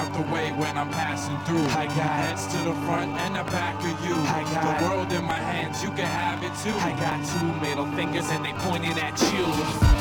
out the way when I'm passing through. I got heads to the front and the back of you. I got the world in my hands, you can have it too. I got two middle fingers and they pointed at you.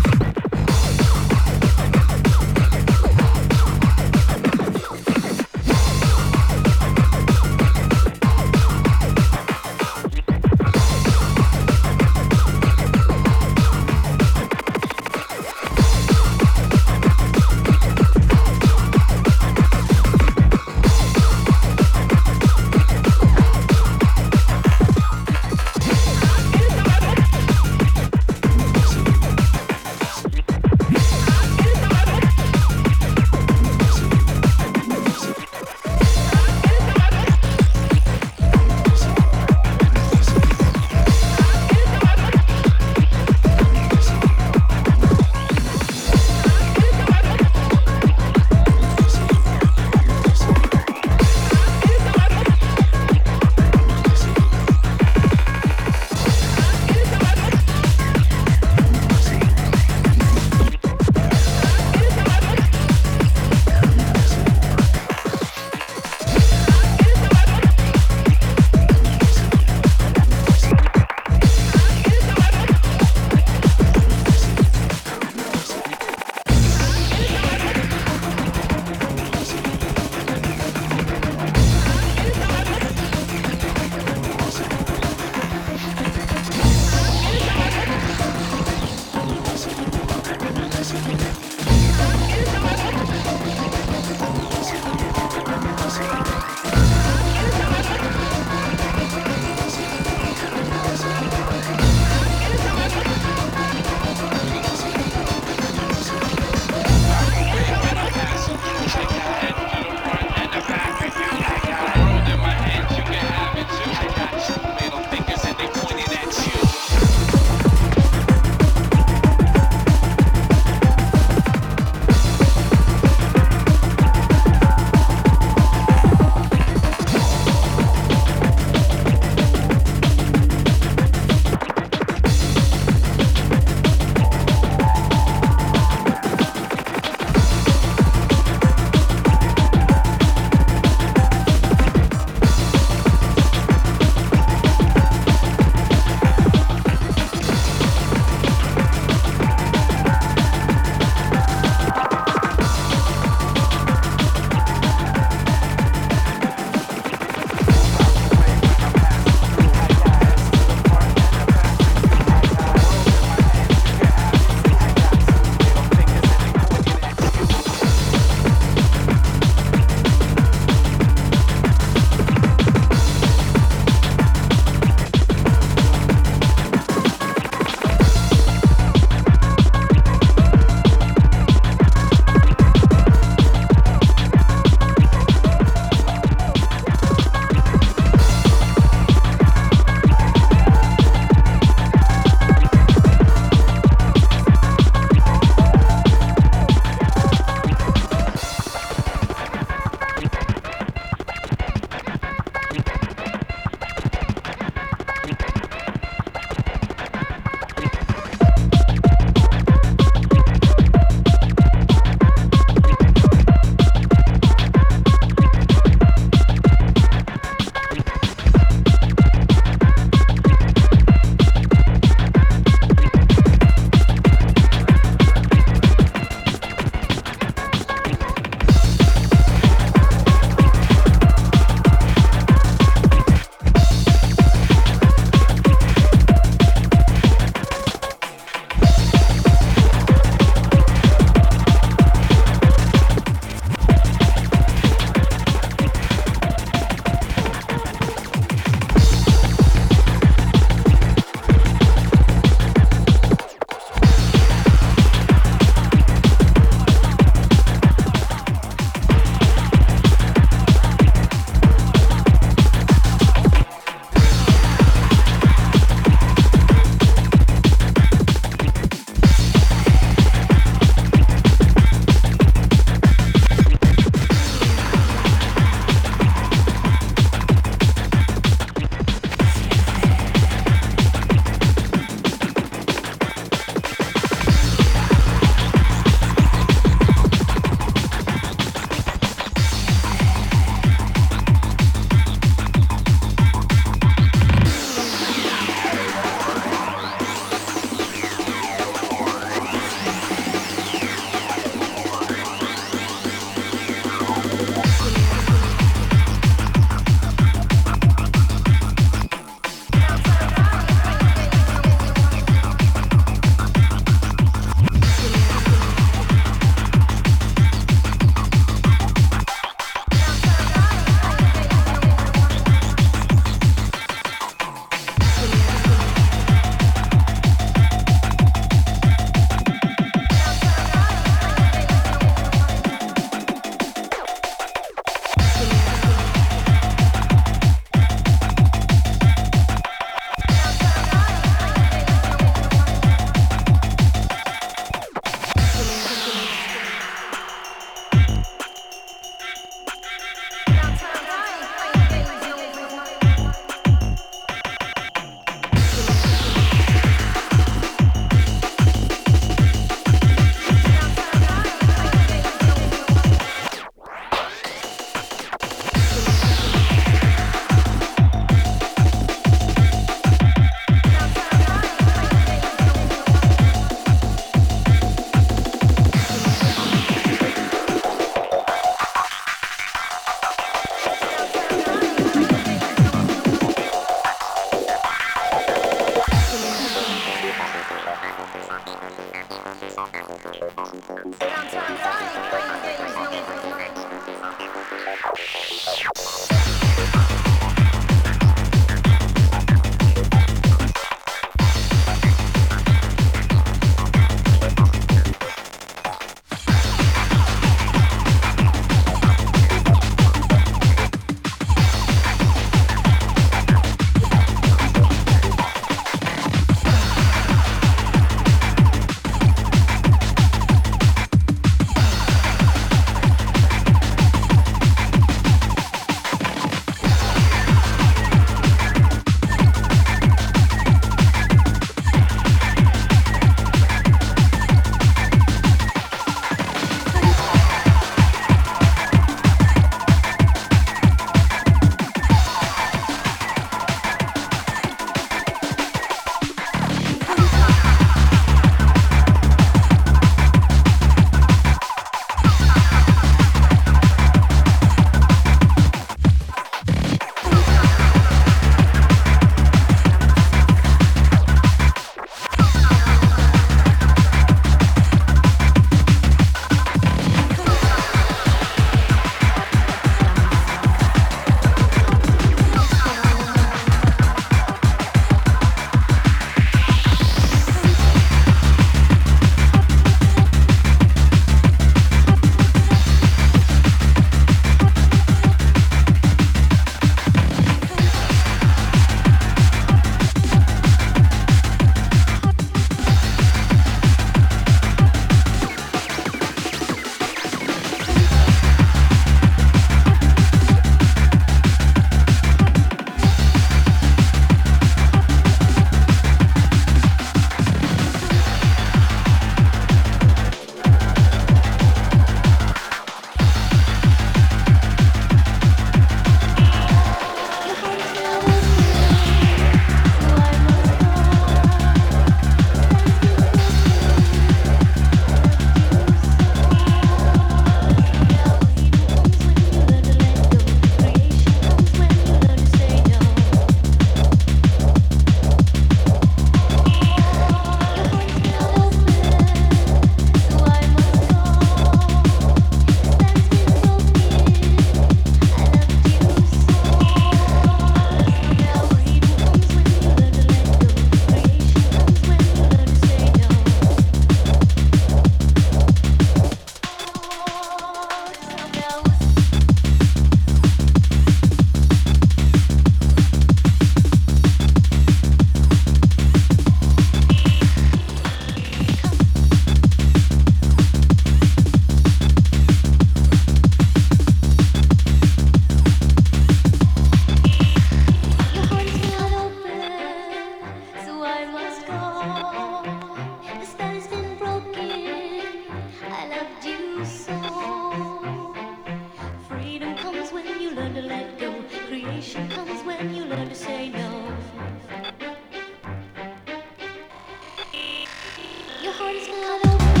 Your heart is not open.